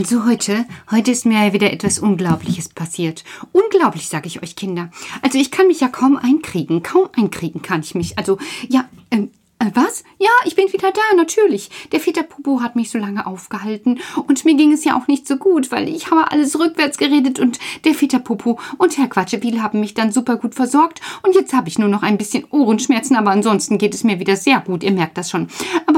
Also heute, heute ist mir ja wieder etwas Unglaubliches passiert. Unglaublich, sage ich euch Kinder. Also ich kann mich ja kaum einkriegen. Kaum einkriegen kann ich mich. Also ja, ähm, äh, was? Ja, ich bin wieder da, natürlich. Der Väter Popo hat mich so lange aufgehalten und mir ging es ja auch nicht so gut, weil ich habe alles rückwärts geredet und der Väter Popo und Herr Quatschewiel haben mich dann super gut versorgt und jetzt habe ich nur noch ein bisschen Ohrenschmerzen, aber ansonsten geht es mir wieder sehr gut, ihr merkt das schon.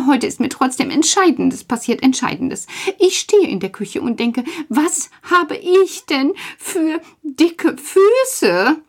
Aber heute ist mir trotzdem Entscheidendes passiert, Entscheidendes. Ich stehe in der Küche und denke, was habe ich denn für dicke Füße?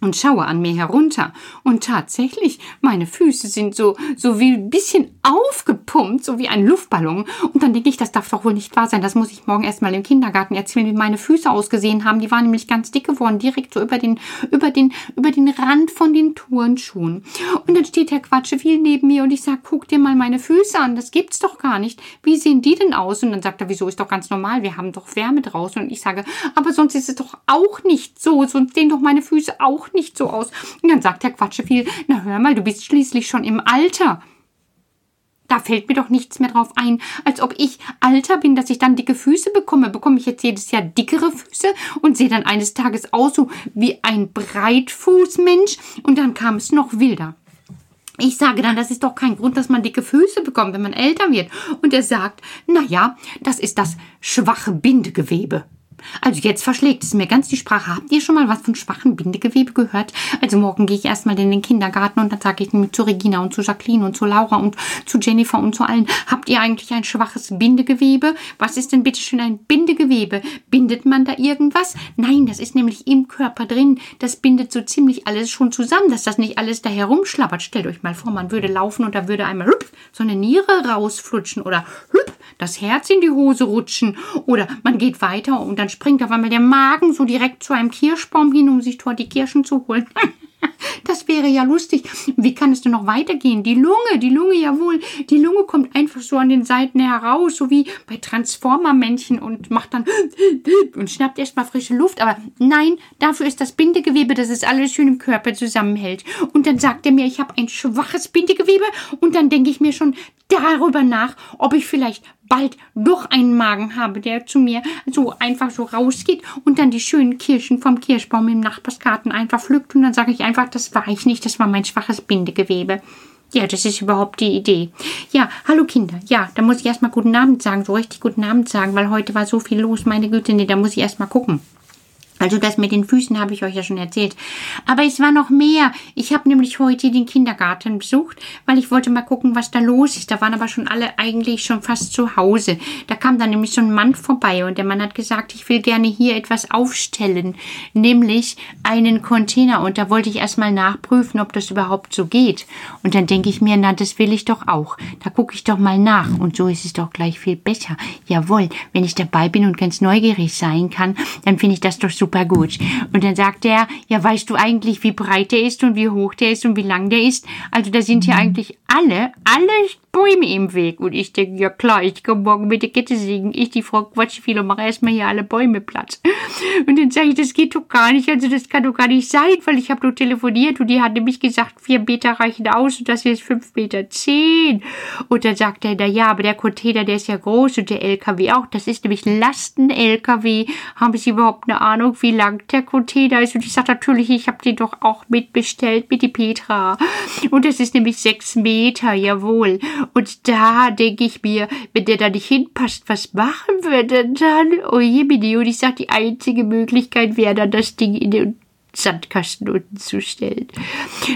Und schaue an mir herunter. Und tatsächlich, meine Füße sind so, so wie ein bisschen aufgepumpt, so wie ein Luftballon. Und dann denke ich, das darf doch wohl nicht wahr sein. Das muss ich morgen erstmal im Kindergarten erzählen, wie meine Füße ausgesehen haben. Die waren nämlich ganz dick geworden, direkt so über den, über den, über den Rand von den Turnschuhen. Und dann steht Herr Quatschewiel neben mir und ich sage, guck dir mal meine Füße an. Das gibt's doch gar nicht. Wie sehen die denn aus? Und dann sagt er, wieso ist doch ganz normal? Wir haben doch Wärme draußen. Und ich sage, aber sonst ist es doch auch nicht so. Sonst sehen doch meine Füße auch nicht so aus. Und dann sagt der Quatscheviel, na hör mal, du bist schließlich schon im Alter. Da fällt mir doch nichts mehr drauf ein, als ob ich alter bin, dass ich dann dicke Füße bekomme. Bekomme ich jetzt jedes Jahr dickere Füße und sehe dann eines Tages aus so wie ein Breitfußmensch. Und dann kam es noch wilder. Ich sage dann, das ist doch kein Grund, dass man dicke Füße bekommt, wenn man älter wird. Und er sagt, na ja, das ist das schwache Bindegewebe. Also jetzt verschlägt es mir ganz die Sprache. Habt ihr schon mal was von schwachen Bindegewebe gehört? Also morgen gehe ich erstmal in den Kindergarten und dann sage ich zu Regina und zu Jacqueline und zu Laura und zu Jennifer und zu allen. Habt ihr eigentlich ein schwaches Bindegewebe? Was ist denn bitte schön ein Bindegewebe? Bindet man da irgendwas? Nein, das ist nämlich im Körper drin. Das bindet so ziemlich alles schon zusammen, dass das nicht alles da herumschlappert. Stellt euch mal vor, man würde laufen und da würde einmal hüpf, so eine Niere rausflutschen oder hüpf, das Herz in die Hose rutschen oder man geht weiter und dann springt auf einmal der Magen so direkt zu einem Kirschbaum hin, um sich dort die Kirschen zu holen. Das wäre ja lustig. Wie kann es denn noch weitergehen? Die Lunge, die Lunge, jawohl. Die Lunge kommt einfach so an den Seiten heraus, so wie bei Transformer-Männchen und macht dann und schnappt erstmal frische Luft. Aber nein, dafür ist das Bindegewebe, dass es alles schön im Körper zusammenhält. Und dann sagt er mir, ich habe ein schwaches Bindegewebe. Und dann denke ich mir schon darüber nach, ob ich vielleicht bald doch einen Magen habe, der zu mir so einfach so rausgeht und dann die schönen Kirschen vom Kirschbaum im Nachbarsgarten einfach pflückt und dann sage ich einfach, das war ich nicht, das war mein schwaches Bindegewebe. Ja, das ist überhaupt die Idee. Ja, hallo Kinder. Ja, da muss ich erstmal guten Abend sagen, so richtig guten Abend sagen, weil heute war so viel los, meine Güte, nee, da muss ich erstmal gucken. Also das mit den Füßen habe ich euch ja schon erzählt. Aber es war noch mehr. Ich habe nämlich heute den Kindergarten besucht, weil ich wollte mal gucken, was da los ist. Da waren aber schon alle eigentlich schon fast zu Hause. Da kam dann nämlich so ein Mann vorbei und der Mann hat gesagt, ich will gerne hier etwas aufstellen, nämlich einen Container. Und da wollte ich erstmal nachprüfen, ob das überhaupt so geht. Und dann denke ich mir, na, das will ich doch auch. Da gucke ich doch mal nach. Und so ist es doch gleich viel besser. Jawohl, wenn ich dabei bin und ganz neugierig sein kann, dann finde ich das doch super super gut. Und dann sagt er, ja, weißt du eigentlich, wie breit der ist und wie hoch der ist und wie lang der ist? Also da sind hier mhm. eigentlich alle, alle Bäume im Weg. Und ich denke, ja klar, ich komme morgen mit der Kette sägen. Ich, die Frau Quatschviel, und mache erstmal hier alle Bäume platt. Und dann sage ich, das geht doch gar nicht. Also das kann doch gar nicht sein, weil ich habe nur telefoniert und die hat nämlich gesagt, vier Meter reichen aus und das hier ist fünf Meter zehn. Und dann sagt er, na ja, aber der Container, der ist ja groß und der LKW auch. Das ist nämlich Lasten-LKW. Haben Sie überhaupt eine Ahnung, wie lang der Container ist? Und ich sage natürlich, ich habe den doch auch mitbestellt mit die Petra. Und das ist nämlich sechs Meter, jawohl. Und da denke ich mir, wenn der da nicht hinpasst, was machen wir denn dann? Oh je, und ich sage, die einzige Möglichkeit wäre dann, das Ding in den Sandkasten unten zu stellen.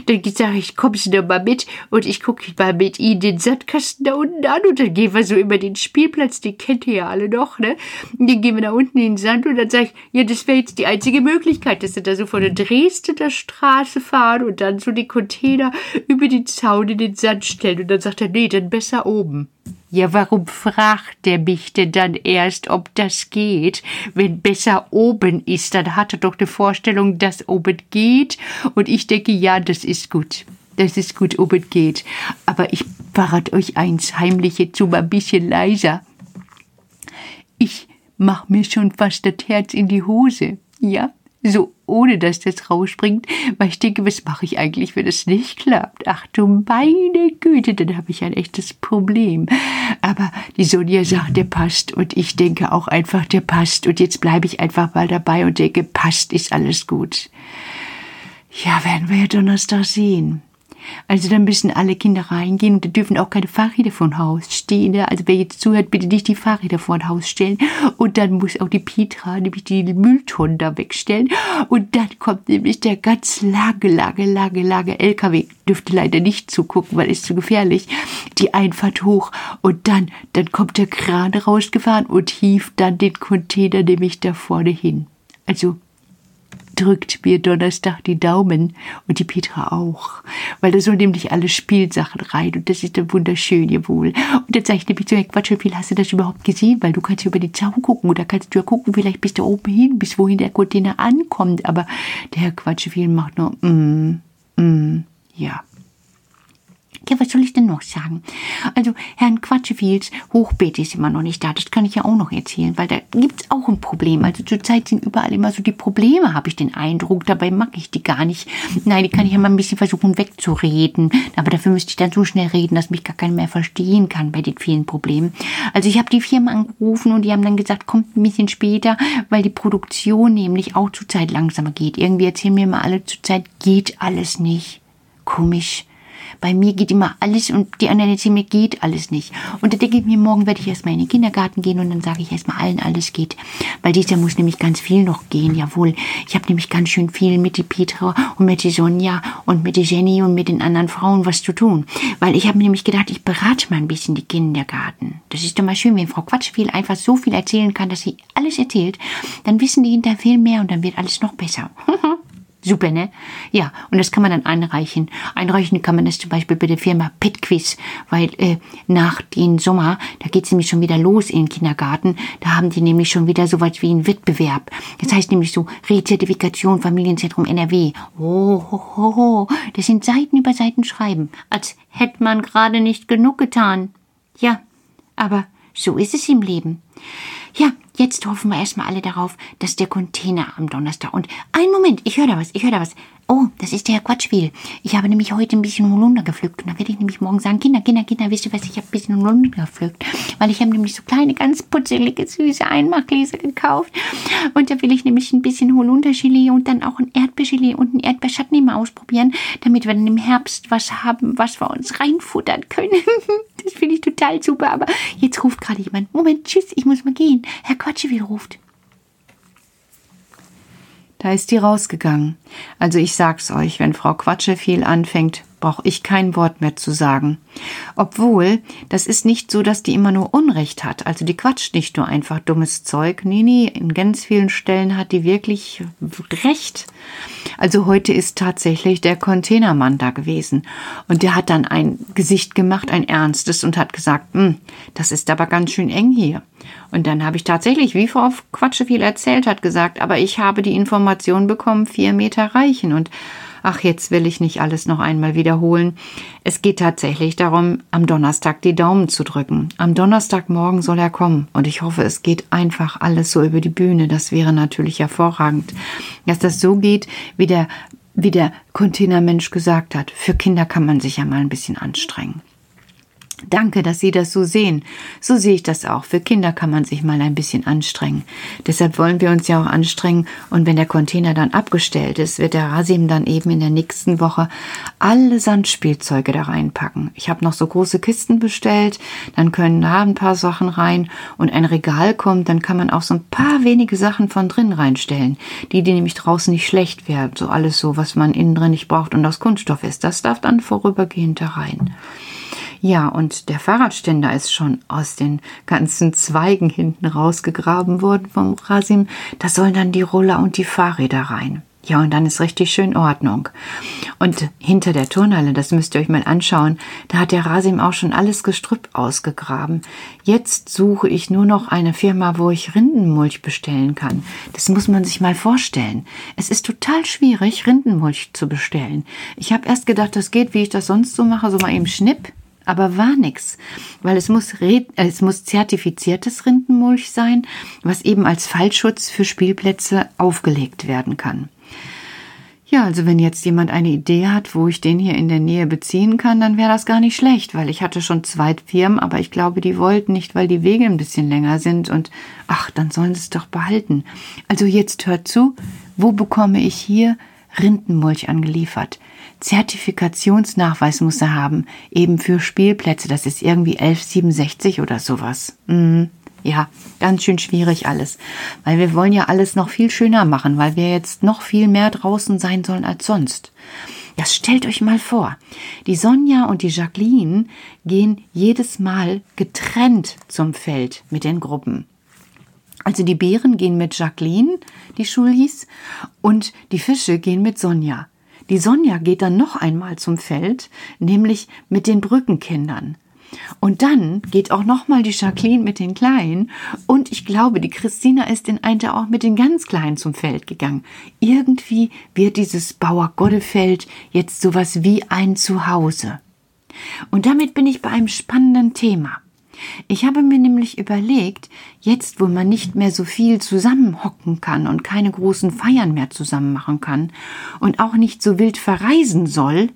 Dann sage ich, komm Sie doch mal mit und ich gucke mal mit Ihnen den Sandkasten da unten an und dann gehen wir so über den Spielplatz, den kennt ihr ja alle noch, ne? Und dann gehen wir da unten in den Sand und dann sage ich, ja, das wäre jetzt die einzige Möglichkeit, dass Sie da so von der Dresdner Straße fahren und dann so die Container über den Zaun in den Sand stellen und dann sagt er, nee, dann besser oben. Ja, warum fragt er mich denn dann erst, ob das geht? Wenn besser oben ist, dann hat er doch die Vorstellung, dass oben geht. Und ich denke, ja, das ist gut. Das ist gut, oben geht. Aber ich verrate euch eins, heimlich jetzt mal ein bisschen leiser. Ich mach mir schon fast das Herz in die Hose. Ja, so ohne dass das rausspringt, weil ich denke, was mache ich eigentlich, wenn es nicht klappt? Ach du meine Güte, dann habe ich ein echtes Problem. Aber die Sonja sagt, der passt und ich denke auch einfach, der passt und jetzt bleibe ich einfach mal dabei und denke, passt, ist alles gut. Ja, werden wir ja Donnerstag sehen. Also dann müssen alle Kinder reingehen und da dürfen auch keine Fahrräder vor Haus stehen. Also wer jetzt zuhört, bitte nicht die Fahrräder vor Haus stellen. Und dann muss auch die Petra nämlich die Mülltonnen da wegstellen. Und dann kommt nämlich der ganz lange, lange, lange, lange LKW. Dürfte leider nicht zugucken, weil es zu gefährlich. Die Einfahrt hoch. Und dann, dann kommt der Kran rausgefahren und hieft dann den Container nämlich da vorne hin. Also drückt mir Donnerstag die Daumen und die Petra auch, weil da sollen nämlich alle Spielsachen rein und das ist dann wunderschön, jawohl. Und dann ich nämlich zu Herrn Quatsch, wie hast du das überhaupt gesehen? Weil du kannst über den Zaun gucken oder kannst du ja gucken, vielleicht bis da oben hin, bis wohin der Container ankommt. Aber der Herr Quatschviel macht nur, mm, mm, ja. Ja, was soll ich denn noch sagen? Also, Herrn Quatschefiels Hochbeet ist immer noch nicht da. Das kann ich ja auch noch erzählen, weil da gibt's auch ein Problem. Also zurzeit sind überall immer so die Probleme, habe ich den Eindruck. Dabei mag ich die gar nicht. Nein, die kann ich ja mal ein bisschen versuchen wegzureden. Aber dafür müsste ich dann so schnell reden, dass mich gar keiner mehr verstehen kann bei den vielen Problemen. Also ich habe die Firma angerufen und die haben dann gesagt, kommt ein bisschen später, weil die Produktion nämlich auch zurzeit langsamer geht. Irgendwie erzählen mir mal alle, zurzeit geht alles nicht. Komisch bei mir geht immer alles und die anderen erzählen mir geht alles nicht. Und da denke ich mir, morgen werde ich erstmal in den Kindergarten gehen und dann sage ich erstmal allen, alles geht. Weil dieses Jahr muss nämlich ganz viel noch gehen, jawohl. Ich habe nämlich ganz schön viel mit die Petra und mit die Sonja und mit die Jenny und mit den anderen Frauen was zu tun. Weil ich habe nämlich gedacht, ich berate mal ein bisschen die Kindergarten. Das ist doch mal schön, wenn Frau Quatschviel einfach so viel erzählen kann, dass sie alles erzählt. Dann wissen die hinterher viel mehr und dann wird alles noch besser. Super, ne? Ja, und das kann man dann einreichen. Einreichen kann man das zum Beispiel bei der Firma Pitquiz, weil äh, nach dem Sommer, da geht's nämlich schon wieder los in den Kindergarten, da haben die nämlich schon wieder so was wie einen Wettbewerb. Das heißt nämlich so Rezertifikation Familienzentrum NRW. Oh, ho, ho. Das sind Seiten über Seiten schreiben, als hätte man gerade nicht genug getan. Ja, aber so ist es im Leben. Ja, jetzt hoffen wir erstmal alle darauf, dass der Container am Donnerstag und ein Moment, ich höre da was, ich höre da was. Oh, das ist der Herr. Ich habe nämlich heute ein bisschen Holunder gepflückt. Und dann werde ich nämlich morgen sagen, Kinder, Kinder, Kinder, wisst ihr was, ich habe ein bisschen Holunder gepflückt. Weil ich habe nämlich so kleine, ganz putzelige, süße Einmachgläser gekauft. Und da will ich nämlich ein bisschen Holundergelee und dann auch ein Erdbeergelee und ein Erdbeerschatten immer ausprobieren, damit wir dann im Herbst was haben, was wir uns reinfuttern können. das finde ich total super. Aber jetzt ruft gerade jemand. Moment, tschüss, ich muss mal gehen. Herr Quatschwil ruft. Da ist die rausgegangen. Also ich sag's euch, wenn Frau Quatsche viel anfängt, brauche ich kein Wort mehr zu sagen. Obwohl, das ist nicht so, dass die immer nur Unrecht hat. Also die quatscht nicht nur einfach dummes Zeug. Nee, nee, in ganz vielen Stellen hat die wirklich Recht. Also heute ist tatsächlich der Containermann da gewesen. Und der hat dann ein Gesicht gemacht, ein ernstes, und hat gesagt, hm, das ist aber ganz schön eng hier. Und dann habe ich tatsächlich, wie Frau Quatsche viel erzählt hat, gesagt, aber ich habe die Information bekommen, vier Meter reichen. Und ach, jetzt will ich nicht alles noch einmal wiederholen. Es geht tatsächlich darum, am Donnerstag die Daumen zu drücken. Am Donnerstagmorgen soll er kommen. Und ich hoffe, es geht einfach alles so über die Bühne. Das wäre natürlich hervorragend. Dass das so geht, wie der, wie der Containermensch gesagt hat. Für Kinder kann man sich ja mal ein bisschen anstrengen. Danke, dass Sie das so sehen. So sehe ich das auch. Für Kinder kann man sich mal ein bisschen anstrengen. Deshalb wollen wir uns ja auch anstrengen. Und wenn der Container dann abgestellt ist, wird der Rasim dann eben in der nächsten Woche alle Sandspielzeuge da reinpacken. Ich habe noch so große Kisten bestellt. Dann können da ein paar Sachen rein. Und ein Regal kommt, dann kann man auch so ein paar wenige Sachen von drin reinstellen. Die, die nämlich draußen nicht schlecht werden. So alles so, was man innen drin nicht braucht und aus Kunststoff ist. Das darf dann vorübergehend da rein. Ja, und der Fahrradständer ist schon aus den ganzen Zweigen hinten rausgegraben worden vom Rasim. Da sollen dann die Roller und die Fahrräder rein. Ja, und dann ist richtig schön Ordnung. Und hinter der Turnhalle, das müsst ihr euch mal anschauen, da hat der Rasim auch schon alles Gestrüpp ausgegraben. Jetzt suche ich nur noch eine Firma, wo ich Rindenmulch bestellen kann. Das muss man sich mal vorstellen. Es ist total schwierig, Rindenmulch zu bestellen. Ich habe erst gedacht, das geht, wie ich das sonst so mache, so mal eben Schnipp aber war nix, weil es muss, es muss zertifiziertes Rindenmulch sein, was eben als Fallschutz für Spielplätze aufgelegt werden kann. Ja, also wenn jetzt jemand eine Idee hat, wo ich den hier in der Nähe beziehen kann, dann wäre das gar nicht schlecht, weil ich hatte schon zwei Firmen, aber ich glaube, die wollten nicht, weil die Wege ein bisschen länger sind und ach, dann sollen sie es doch behalten. Also jetzt hört zu, wo bekomme ich hier Rindenmulch angeliefert? Zertifikationsnachweis muss er haben, eben für Spielplätze, das ist irgendwie 1167 oder sowas. Mhm. Ja, ganz schön schwierig alles. Weil wir wollen ja alles noch viel schöner machen, weil wir jetzt noch viel mehr draußen sein sollen als sonst. Das stellt euch mal vor. Die Sonja und die Jacqueline gehen jedes Mal getrennt zum Feld mit den Gruppen. Also die Bären gehen mit Jacqueline, die Schulis, und die Fische gehen mit Sonja. Die Sonja geht dann noch einmal zum Feld, nämlich mit den Brückenkindern. Und dann geht auch nochmal die Jacqueline mit den Kleinen und ich glaube, die Christina ist in Einte auch mit den ganz Kleinen zum Feld gegangen. Irgendwie wird dieses Bauer Goddefeld jetzt sowas wie ein Zuhause. Und damit bin ich bei einem spannenden Thema. Ich habe mir nämlich überlegt, jetzt wo man nicht mehr so viel zusammenhocken kann und keine großen Feiern mehr zusammen machen kann und auch nicht so wild verreisen soll,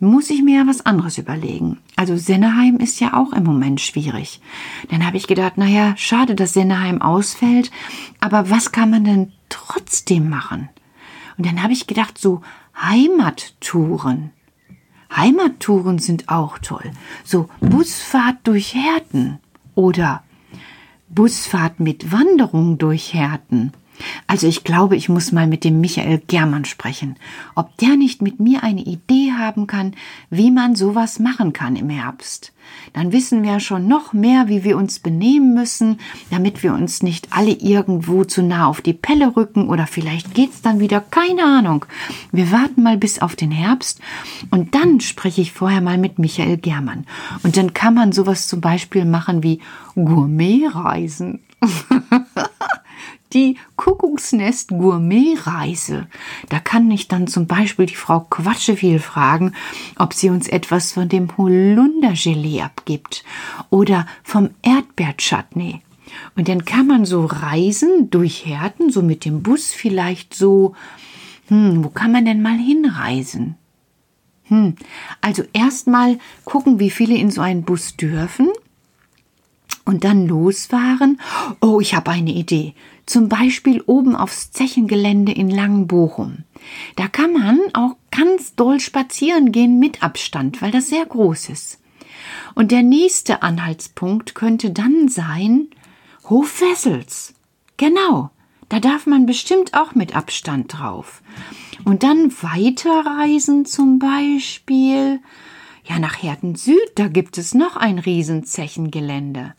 muss ich mir ja was anderes überlegen. Also Senneheim ist ja auch im Moment schwierig. Dann habe ich gedacht, naja, schade, dass Senneheim ausfällt, aber was kann man denn trotzdem machen? Und dann habe ich gedacht, so Heimattouren. Heimattouren sind auch toll. So Busfahrt durch Härten oder Busfahrt mit Wanderung durch Härten also ich glaube, ich muss mal mit dem Michael Germann sprechen, ob der nicht mit mir eine Idee haben kann, wie man sowas machen kann im Herbst. Dann wissen wir schon noch mehr, wie wir uns benehmen müssen, damit wir uns nicht alle irgendwo zu nah auf die Pelle rücken oder vielleicht geht's dann wieder, keine Ahnung. Wir warten mal bis auf den Herbst und dann spreche ich vorher mal mit Michael Germann. Und dann kann man sowas zum Beispiel machen wie Gourmetreisen. die Kuckucksnest Gourmetreise. Da kann ich dann zum Beispiel die Frau Quatscheviel fragen, ob sie uns etwas von dem Holundergelee abgibt oder vom Erdbeerchutney. Und dann kann man so reisen durch Härten, so mit dem Bus vielleicht so. Hm, wo kann man denn mal hinreisen? Hm, also erstmal gucken, wie viele in so einen Bus dürfen und dann losfahren. Oh, ich habe eine Idee. Zum Beispiel oben aufs Zechengelände in Langenbochum. Da kann man auch ganz doll spazieren gehen mit Abstand, weil das sehr groß ist. Und der nächste Anhaltspunkt könnte dann sein Hofwessels. Genau, da darf man bestimmt auch mit Abstand drauf. Und dann weiterreisen zum Beispiel. Ja, nach Herten Süd, da gibt es noch ein Riesenzechengelände.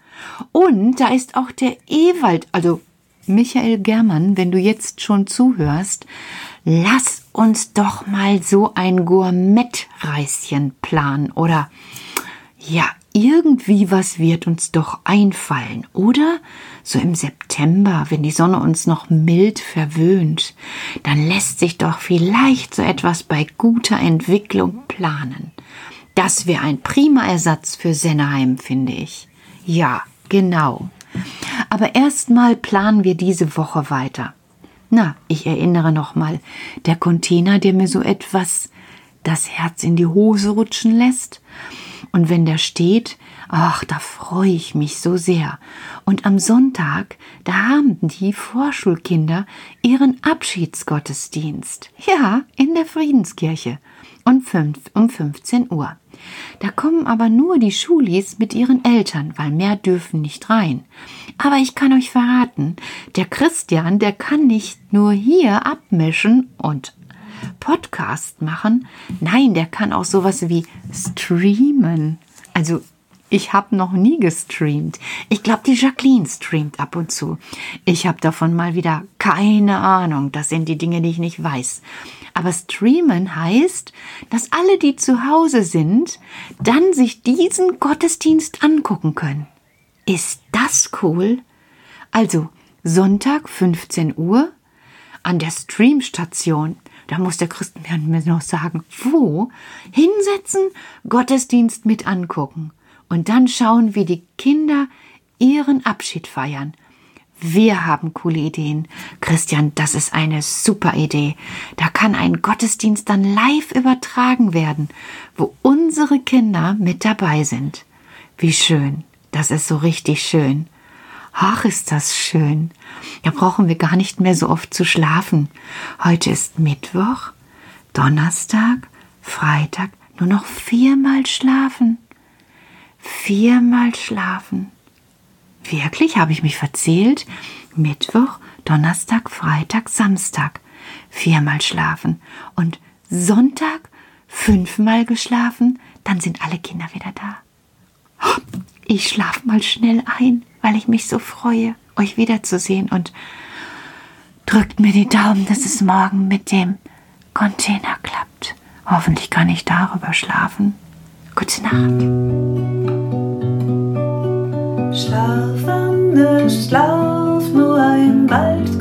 Und da ist auch der Ewald, also Michael Germann, wenn du jetzt schon zuhörst, lass uns doch mal so ein Gourmet-Reischen planen oder ja, irgendwie was wird uns doch einfallen, oder? So im September, wenn die Sonne uns noch mild verwöhnt, dann lässt sich doch vielleicht so etwas bei guter Entwicklung planen. Das wäre ein prima Ersatz für Senneheim, finde ich. Ja, genau. Aber erstmal planen wir diese Woche weiter. Na, ich erinnere nochmal, der Container, der mir so etwas das Herz in die Hose rutschen lässt. Und wenn der steht, ach, da freue ich mich so sehr. Und am Sonntag, da haben die Vorschulkinder ihren Abschiedsgottesdienst. Ja, in der Friedenskirche. Und fünf, um 15 Uhr. Da kommen aber nur die Schulis mit ihren Eltern, weil mehr dürfen nicht rein. Aber ich kann euch verraten, der Christian, der kann nicht nur hier abmischen und Podcast machen, nein, der kann auch sowas wie streamen. Also ich habe noch nie gestreamt. Ich glaube, die Jacqueline streamt ab und zu. Ich habe davon mal wieder keine Ahnung. Das sind die Dinge, die ich nicht weiß. Aber streamen heißt, dass alle, die zu Hause sind, dann sich diesen Gottesdienst angucken können. Ist das cool? Also Sonntag 15 Uhr an der Streamstation Da muss der Christenmann mir noch sagen, wo? Hinsetzen, Gottesdienst mit angucken. Und dann schauen, wie die Kinder ihren Abschied feiern. Wir haben coole Ideen. Christian, das ist eine super Idee. Da kann ein Gottesdienst dann live übertragen werden, wo unsere Kinder mit dabei sind. Wie schön. Das ist so richtig schön. Ach, ist das schön. Da brauchen wir gar nicht mehr so oft zu schlafen. Heute ist Mittwoch, Donnerstag, Freitag, nur noch viermal schlafen. Viermal schlafen. Wirklich, habe ich mich verzählt? Mittwoch, Donnerstag, Freitag, Samstag. Viermal schlafen. Und Sonntag fünfmal geschlafen, dann sind alle Kinder wieder da. Ich schlaf mal schnell ein, weil ich mich so freue, euch wiederzusehen und drückt mir die Daumen, dass es morgen mit dem Container klappt. Hoffentlich kann ich darüber schlafen. Gute Nacht. Schlaf, nur ein bald